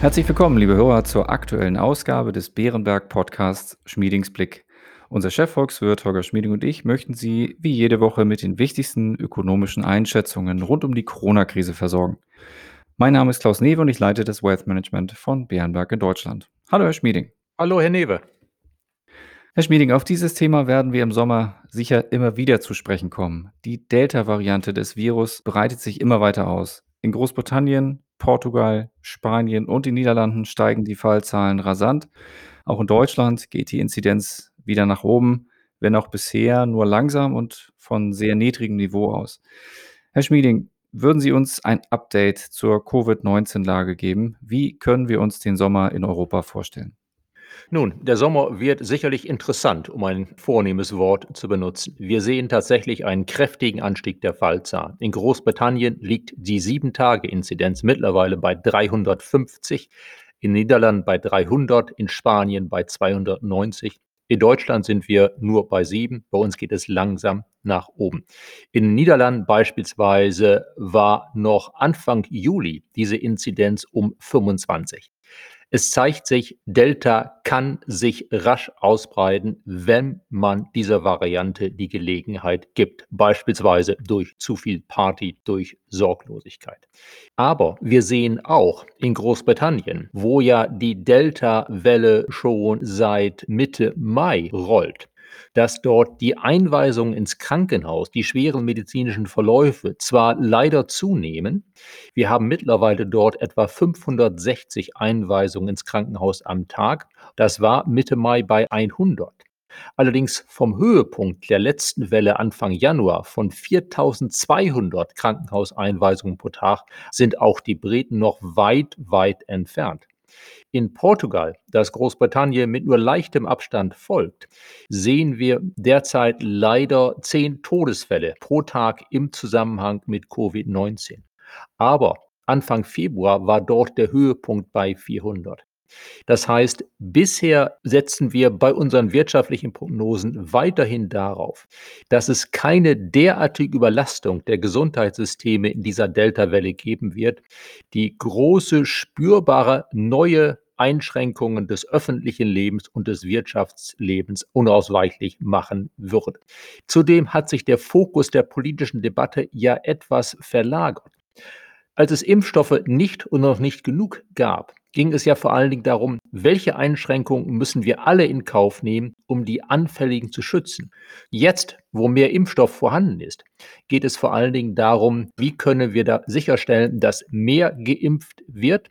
Herzlich willkommen, liebe Hörer, zur aktuellen Ausgabe des Bärenberg Podcasts Schmiedingsblick. Unser Chefvolkswirt Holger Schmieding und ich möchten Sie wie jede Woche mit den wichtigsten ökonomischen Einschätzungen rund um die Corona-Krise versorgen. Mein Name ist Klaus Newe und ich leite das Wealth Management von Bärenberg in Deutschland. Hallo, Herr Schmieding. Hallo, Herr Newe. Herr Schmieding, auf dieses Thema werden wir im Sommer sicher immer wieder zu sprechen kommen. Die Delta-Variante des Virus breitet sich immer weiter aus. In Großbritannien, Portugal, Spanien und den Niederlanden steigen die Fallzahlen rasant. Auch in Deutschland geht die Inzidenz wieder nach oben, wenn auch bisher nur langsam und von sehr niedrigem Niveau aus. Herr Schmieding, würden Sie uns ein Update zur Covid-19-Lage geben? Wie können wir uns den Sommer in Europa vorstellen? Nun, der Sommer wird sicherlich interessant, um ein vornehmes Wort zu benutzen. Wir sehen tatsächlich einen kräftigen Anstieg der Fallzahlen. In Großbritannien liegt die 7-Tage-Inzidenz mittlerweile bei 350, in den Niederlanden bei 300, in Spanien bei 290. In Deutschland sind wir nur bei 7, bei uns geht es langsam nach oben. In den Niederlanden beispielsweise war noch Anfang Juli diese Inzidenz um 25. Es zeigt sich, Delta kann sich rasch ausbreiten, wenn man dieser Variante die Gelegenheit gibt, beispielsweise durch zu viel Party, durch Sorglosigkeit. Aber wir sehen auch in Großbritannien, wo ja die Delta-Welle schon seit Mitte Mai rollt, dass dort die Einweisungen ins Krankenhaus, die schweren medizinischen Verläufe zwar leider zunehmen, wir haben mittlerweile dort etwa 560 Einweisungen ins Krankenhaus am Tag. Das war Mitte Mai bei 100. Allerdings vom Höhepunkt der letzten Welle Anfang Januar von 4200 Krankenhauseinweisungen pro Tag sind auch die Briten noch weit, weit entfernt. In Portugal, das Großbritannien mit nur leichtem Abstand folgt, sehen wir derzeit leider zehn Todesfälle pro Tag im Zusammenhang mit Covid-19. Aber Anfang Februar war dort der Höhepunkt bei 400. Das heißt, bisher setzen wir bei unseren wirtschaftlichen Prognosen weiterhin darauf, dass es keine derartige Überlastung der Gesundheitssysteme in dieser Delta-Welle geben wird, die große, spürbare neue Einschränkungen des öffentlichen Lebens und des Wirtschaftslebens unausweichlich machen wird. Zudem hat sich der Fokus der politischen Debatte ja etwas verlagert. Als es Impfstoffe nicht und noch nicht genug gab, ging es ja vor allen Dingen darum, welche Einschränkungen müssen wir alle in Kauf nehmen, um die Anfälligen zu schützen. Jetzt, wo mehr Impfstoff vorhanden ist, geht es vor allen Dingen darum, wie können wir da sicherstellen, dass mehr geimpft wird.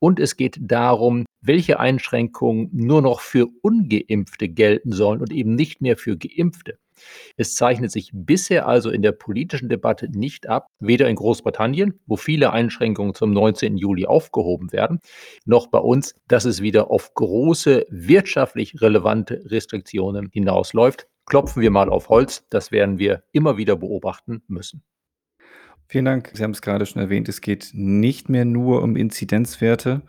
Und es geht darum, welche Einschränkungen nur noch für ungeimpfte gelten sollen und eben nicht mehr für geimpfte. Es zeichnet sich bisher also in der politischen Debatte nicht ab, weder in Großbritannien, wo viele Einschränkungen zum 19. Juli aufgehoben werden, noch bei uns, dass es wieder auf große wirtschaftlich relevante Restriktionen hinausläuft. Klopfen wir mal auf Holz, das werden wir immer wieder beobachten müssen. Vielen Dank. Sie haben es gerade schon erwähnt, es geht nicht mehr nur um Inzidenzwerte,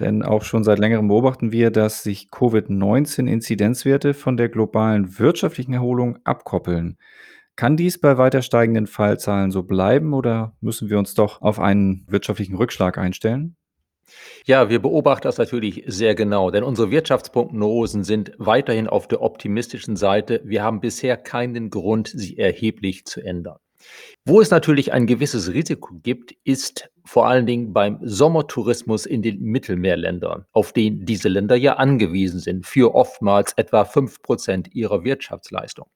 denn auch schon seit längerem beobachten wir, dass sich Covid-19-Inzidenzwerte von der globalen wirtschaftlichen Erholung abkoppeln. Kann dies bei weiter steigenden Fallzahlen so bleiben oder müssen wir uns doch auf einen wirtschaftlichen Rückschlag einstellen? Ja, wir beobachten das natürlich sehr genau, denn unsere Wirtschaftsprognosen sind weiterhin auf der optimistischen Seite. Wir haben bisher keinen Grund, sie erheblich zu ändern. Wo es natürlich ein gewisses Risiko gibt, ist vor allen Dingen beim Sommertourismus in den Mittelmeerländern, auf den diese Länder ja angewiesen sind, für oftmals etwa fünf Prozent ihrer Wirtschaftsleistung.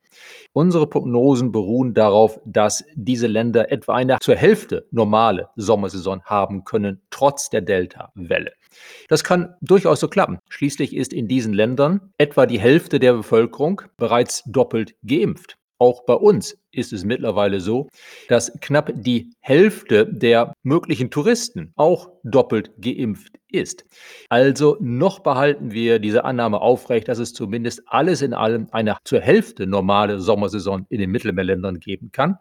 Unsere Prognosen beruhen darauf, dass diese Länder etwa eine zur Hälfte normale Sommersaison haben können, trotz der Delta-Welle. Das kann durchaus so klappen. Schließlich ist in diesen Ländern etwa die Hälfte der Bevölkerung bereits doppelt geimpft. Auch bei uns ist es mittlerweile so, dass knapp die Hälfte der möglichen Touristen auch doppelt geimpft ist. Also noch behalten wir diese Annahme aufrecht, dass es zumindest alles in allem eine zur Hälfte normale Sommersaison in den Mittelmeerländern geben kann.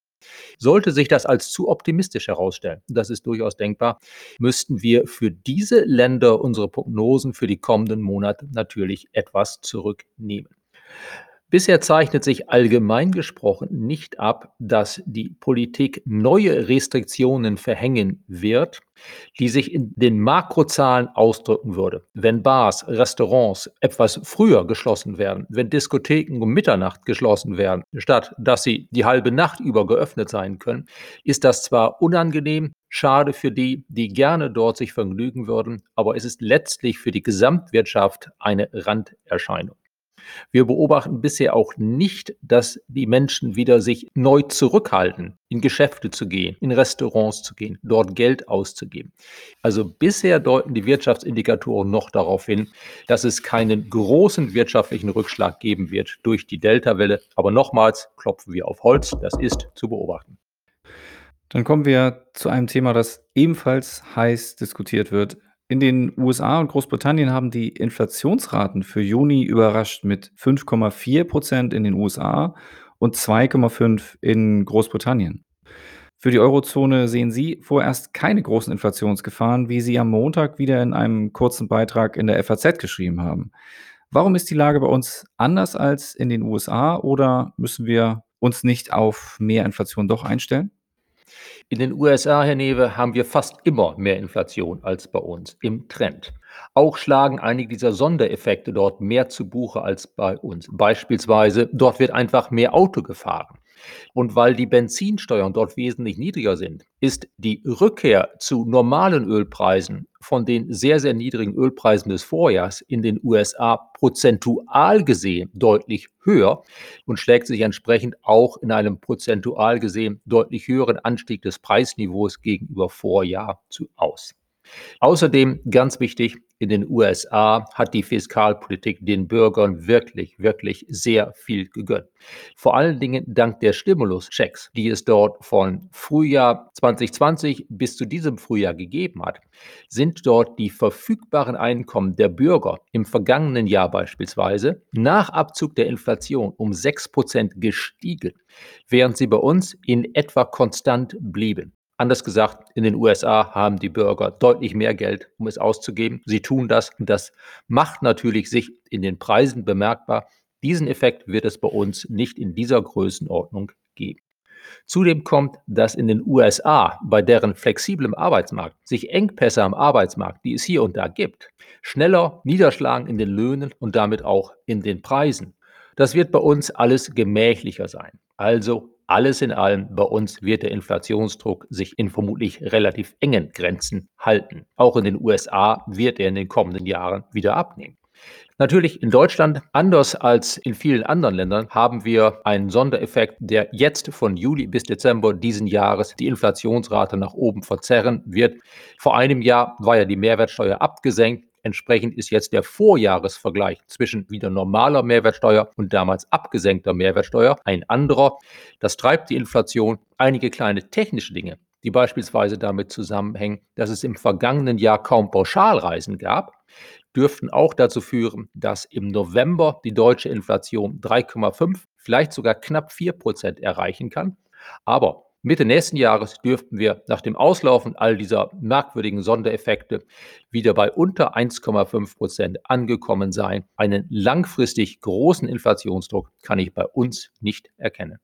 Sollte sich das als zu optimistisch herausstellen, das ist durchaus denkbar, müssten wir für diese Länder unsere Prognosen für die kommenden Monate natürlich etwas zurücknehmen. Bisher zeichnet sich allgemein gesprochen nicht ab, dass die Politik neue Restriktionen verhängen wird, die sich in den Makrozahlen ausdrücken würde. Wenn Bars, Restaurants etwas früher geschlossen werden, wenn Diskotheken um Mitternacht geschlossen werden, statt dass sie die halbe Nacht über geöffnet sein können, ist das zwar unangenehm, schade für die, die gerne dort sich vergnügen würden, aber es ist letztlich für die Gesamtwirtschaft eine Randerscheinung. Wir beobachten bisher auch nicht, dass die Menschen wieder sich neu zurückhalten, in Geschäfte zu gehen, in Restaurants zu gehen, dort Geld auszugeben. Also bisher deuten die Wirtschaftsindikatoren noch darauf hin, dass es keinen großen wirtschaftlichen Rückschlag geben wird durch die Delta-Welle. Aber nochmals klopfen wir auf Holz, das ist zu beobachten. Dann kommen wir zu einem Thema, das ebenfalls heiß diskutiert wird, in den USA und Großbritannien haben die Inflationsraten für Juni überrascht mit 5,4% in den USA und 2,5 in Großbritannien. Für die Eurozone sehen Sie vorerst keine großen Inflationsgefahren, wie Sie am Montag wieder in einem kurzen Beitrag in der FAZ geschrieben haben. Warum ist die Lage bei uns anders als in den USA oder müssen wir uns nicht auf mehr Inflation doch einstellen? In den USA, Herr Newe, haben wir fast immer mehr Inflation als bei uns im Trend. Auch schlagen einige dieser Sondereffekte dort mehr zu Buche als bei uns. Beispielsweise, dort wird einfach mehr Auto gefahren. Und weil die Benzinsteuern dort wesentlich niedriger sind, ist die Rückkehr zu normalen Ölpreisen von den sehr, sehr niedrigen Ölpreisen des Vorjahrs in den USA prozentual gesehen deutlich höher und schlägt sich entsprechend auch in einem prozentual gesehen deutlich höheren Anstieg des Preisniveaus gegenüber Vorjahr zu aus. Außerdem ganz wichtig, in den USA hat die Fiskalpolitik den Bürgern wirklich, wirklich sehr viel gegönnt. Vor allen Dingen dank der Stimuluschecks, die es dort von Frühjahr 2020 bis zu diesem Frühjahr gegeben hat, sind dort die verfügbaren Einkommen der Bürger im vergangenen Jahr beispielsweise nach Abzug der Inflation um 6% gestiegen, während sie bei uns in etwa konstant blieben. Anders gesagt, in den USA haben die Bürger deutlich mehr Geld, um es auszugeben. Sie tun das und das macht natürlich sich in den Preisen bemerkbar. Diesen Effekt wird es bei uns nicht in dieser Größenordnung geben. Zudem kommt, dass in den USA bei deren flexiblem Arbeitsmarkt sich Engpässe am Arbeitsmarkt, die es hier und da gibt, schneller niederschlagen in den Löhnen und damit auch in den Preisen. Das wird bei uns alles gemächlicher sein. Also alles in allem, bei uns wird der Inflationsdruck sich in vermutlich relativ engen Grenzen halten. Auch in den USA wird er in den kommenden Jahren wieder abnehmen. Natürlich in Deutschland, anders als in vielen anderen Ländern, haben wir einen Sondereffekt, der jetzt von Juli bis Dezember diesen Jahres die Inflationsrate nach oben verzerren wird. Vor einem Jahr war ja die Mehrwertsteuer abgesenkt. Entsprechend ist jetzt der Vorjahresvergleich zwischen wieder normaler Mehrwertsteuer und damals abgesenkter Mehrwertsteuer ein anderer. Das treibt die Inflation. Einige kleine technische Dinge, die beispielsweise damit zusammenhängen, dass es im vergangenen Jahr kaum Pauschalreisen gab, dürften auch dazu führen, dass im November die deutsche Inflation 3,5, vielleicht sogar knapp 4 Prozent erreichen kann. Aber Mitte nächsten Jahres dürften wir nach dem Auslaufen all dieser merkwürdigen Sondereffekte wieder bei unter 1,5 Prozent angekommen sein. Einen langfristig großen Inflationsdruck kann ich bei uns nicht erkennen.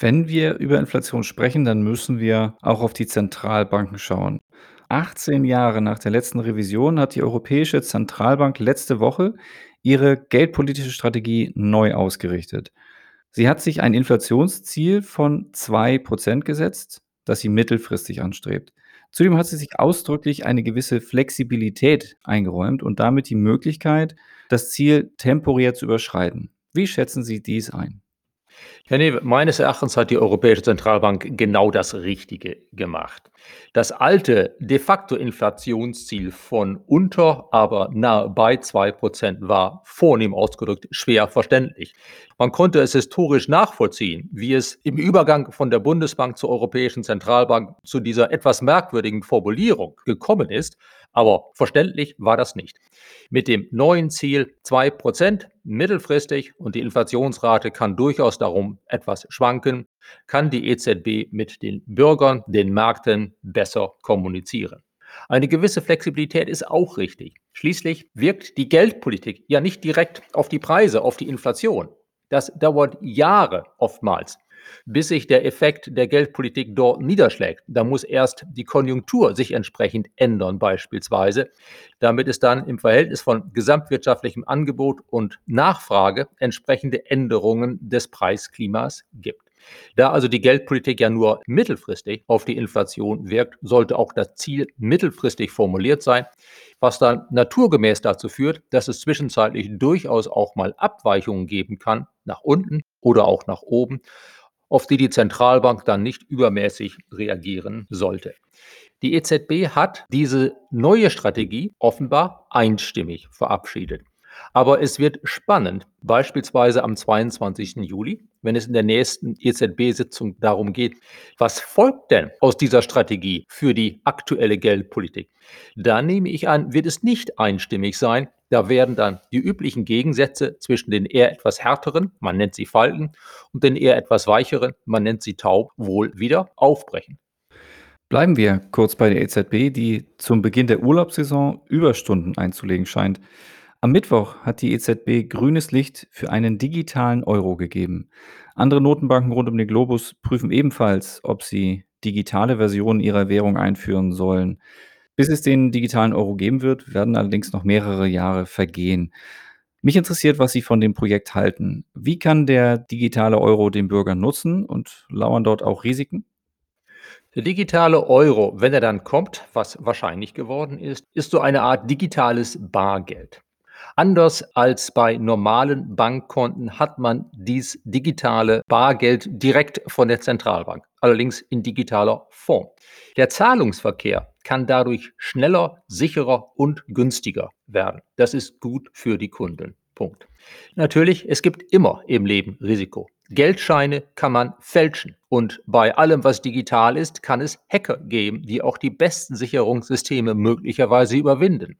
Wenn wir über Inflation sprechen, dann müssen wir auch auf die Zentralbanken schauen. 18 Jahre nach der letzten Revision hat die Europäische Zentralbank letzte Woche ihre geldpolitische Strategie neu ausgerichtet. Sie hat sich ein Inflationsziel von 2% gesetzt, das sie mittelfristig anstrebt. Zudem hat sie sich ausdrücklich eine gewisse Flexibilität eingeräumt und damit die Möglichkeit, das Ziel temporär zu überschreiten. Wie schätzen Sie dies ein? Herr Newe, meines Erachtens hat die Europäische Zentralbank genau das Richtige gemacht. Das alte de facto Inflationsziel von unter, aber nahe bei 2% war vornehm ausgedrückt schwer verständlich. Man konnte es historisch nachvollziehen, wie es im Übergang von der Bundesbank zur Europäischen Zentralbank zu dieser etwas merkwürdigen Formulierung gekommen ist, aber verständlich war das nicht. Mit dem neuen Ziel 2% mittelfristig und die Inflationsrate kann durchaus darum etwas schwanken, kann die EZB mit den Bürgern, den Märkten besser kommunizieren. Eine gewisse Flexibilität ist auch richtig. Schließlich wirkt die Geldpolitik ja nicht direkt auf die Preise, auf die Inflation. Das dauert Jahre oftmals, bis sich der Effekt der Geldpolitik dort niederschlägt. Da muss erst die Konjunktur sich entsprechend ändern beispielsweise, damit es dann im Verhältnis von gesamtwirtschaftlichem Angebot und Nachfrage entsprechende Änderungen des Preisklimas gibt. Da also die Geldpolitik ja nur mittelfristig auf die Inflation wirkt, sollte auch das Ziel mittelfristig formuliert sein, was dann naturgemäß dazu führt, dass es zwischenzeitlich durchaus auch mal Abweichungen geben kann, nach unten oder auch nach oben, auf die die Zentralbank dann nicht übermäßig reagieren sollte. Die EZB hat diese neue Strategie offenbar einstimmig verabschiedet. Aber es wird spannend, beispielsweise am 22. Juli, wenn es in der nächsten EZB-Sitzung darum geht, was folgt denn aus dieser Strategie für die aktuelle Geldpolitik? Da nehme ich an, wird es nicht einstimmig sein. Da werden dann die üblichen Gegensätze zwischen den eher etwas härteren, man nennt sie Falken, und den eher etwas weicheren, man nennt sie taub, wohl wieder aufbrechen. Bleiben wir kurz bei der EZB, die zum Beginn der Urlaubssaison Überstunden einzulegen scheint. Am Mittwoch hat die EZB grünes Licht für einen digitalen Euro gegeben. Andere Notenbanken rund um den Globus prüfen ebenfalls, ob sie digitale Versionen ihrer Währung einführen sollen. Bis es den digitalen Euro geben wird, werden allerdings noch mehrere Jahre vergehen. Mich interessiert, was Sie von dem Projekt halten. Wie kann der digitale Euro den Bürgern nutzen und lauern dort auch Risiken? Der digitale Euro, wenn er dann kommt, was wahrscheinlich geworden ist, ist so eine Art digitales Bargeld. Anders als bei normalen Bankkonten hat man dies digitale Bargeld direkt von der Zentralbank, allerdings in digitaler Form. Der Zahlungsverkehr kann dadurch schneller, sicherer und günstiger werden. Das ist gut für die Kunden. Punkt. Natürlich, es gibt immer im Leben Risiko. Geldscheine kann man fälschen. Und bei allem, was digital ist, kann es Hacker geben, die auch die besten Sicherungssysteme möglicherweise überwinden.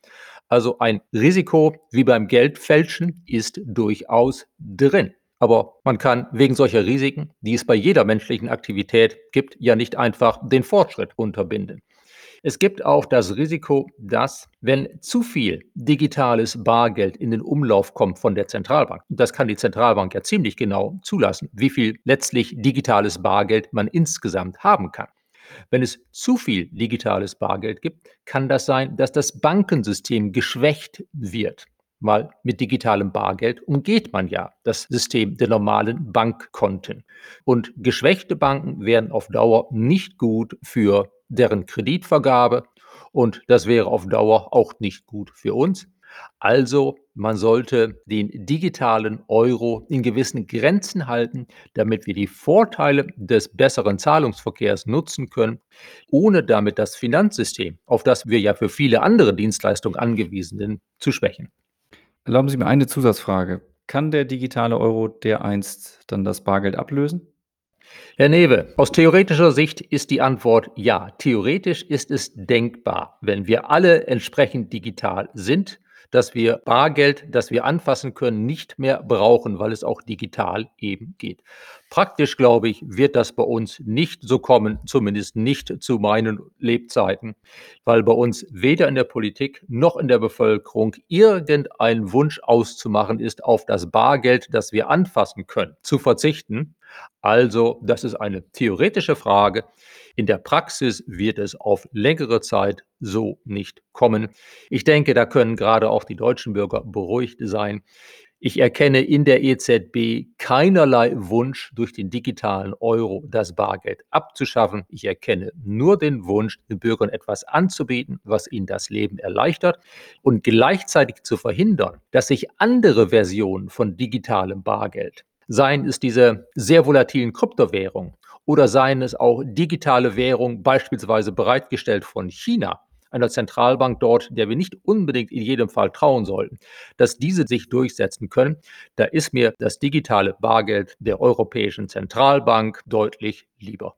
Also ein Risiko wie beim Geldfälschen ist durchaus drin. Aber man kann wegen solcher Risiken, die es bei jeder menschlichen Aktivität gibt, ja nicht einfach den Fortschritt unterbinden. Es gibt auch das Risiko, dass, wenn zu viel digitales Bargeld in den Umlauf kommt von der Zentralbank, das kann die Zentralbank ja ziemlich genau zulassen, wie viel letztlich digitales Bargeld man insgesamt haben kann. Wenn es zu viel digitales Bargeld gibt, kann das sein, dass das Bankensystem geschwächt wird. Weil mit digitalem Bargeld umgeht man ja das System der normalen Bankkonten. Und geschwächte Banken werden auf Dauer nicht gut für deren Kreditvergabe und das wäre auf Dauer auch nicht gut für uns. Also man sollte den digitalen Euro in gewissen Grenzen halten, damit wir die Vorteile des besseren Zahlungsverkehrs nutzen können, ohne damit das Finanzsystem, auf das wir ja für viele andere Dienstleistungen angewiesen sind, zu schwächen. Erlauben Sie mir eine Zusatzfrage. Kann der digitale Euro dereinst dann das Bargeld ablösen? Herr Newe, aus theoretischer Sicht ist die Antwort ja. Theoretisch ist es denkbar, wenn wir alle entsprechend digital sind dass wir Bargeld, das wir anfassen können, nicht mehr brauchen, weil es auch digital eben geht. Praktisch, glaube ich, wird das bei uns nicht so kommen, zumindest nicht zu meinen Lebzeiten, weil bei uns weder in der Politik noch in der Bevölkerung irgendein Wunsch auszumachen ist, auf das Bargeld, das wir anfassen können, zu verzichten. Also, das ist eine theoretische Frage. In der Praxis wird es auf längere Zeit so nicht kommen. Ich denke, da können gerade auch die deutschen Bürger beruhigt sein. Ich erkenne in der EZB keinerlei Wunsch, durch den digitalen Euro das Bargeld abzuschaffen. Ich erkenne nur den Wunsch, den Bürgern etwas anzubieten, was ihnen das Leben erleichtert und gleichzeitig zu verhindern, dass sich andere Versionen von digitalem Bargeld, seien es diese sehr volatilen Kryptowährungen oder seien es auch digitale Währungen, beispielsweise bereitgestellt von China, einer Zentralbank dort, der wir nicht unbedingt in jedem Fall trauen sollten, dass diese sich durchsetzen können, da ist mir das digitale Bargeld der Europäischen Zentralbank deutlich lieber.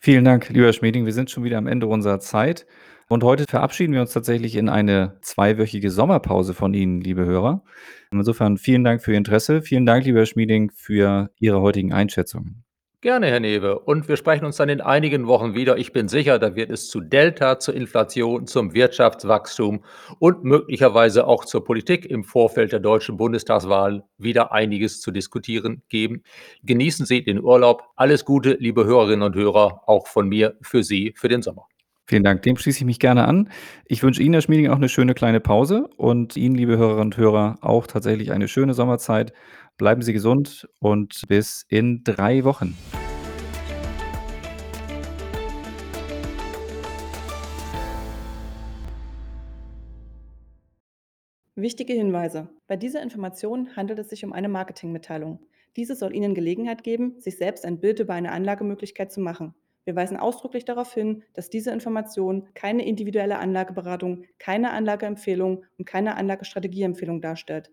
Vielen Dank, lieber Schmieding. Wir sind schon wieder am Ende unserer Zeit. Und heute verabschieden wir uns tatsächlich in eine zweiwöchige Sommerpause von Ihnen, liebe Hörer. Insofern vielen Dank für Ihr Interesse. Vielen Dank, lieber Schmieding, für Ihre heutigen Einschätzungen. Gerne, Herr Newe. Und wir sprechen uns dann in einigen Wochen wieder. Ich bin sicher, da wird es zu Delta, zur Inflation, zum Wirtschaftswachstum und möglicherweise auch zur Politik im Vorfeld der deutschen Bundestagswahl wieder einiges zu diskutieren geben. Genießen Sie den Urlaub. Alles Gute, liebe Hörerinnen und Hörer, auch von mir für Sie für den Sommer. Vielen Dank, dem schließe ich mich gerne an. Ich wünsche Ihnen, Herr Schmieding, auch eine schöne kleine Pause und Ihnen, liebe Hörerinnen und Hörer, auch tatsächlich eine schöne Sommerzeit. Bleiben Sie gesund und bis in drei Wochen. Wichtige Hinweise. Bei dieser Information handelt es sich um eine Marketingmitteilung. Diese soll Ihnen Gelegenheit geben, sich selbst ein Bild über eine Anlagemöglichkeit zu machen. Wir weisen ausdrücklich darauf hin, dass diese Information keine individuelle Anlageberatung, keine Anlageempfehlung und keine Anlagestrategieempfehlung darstellt.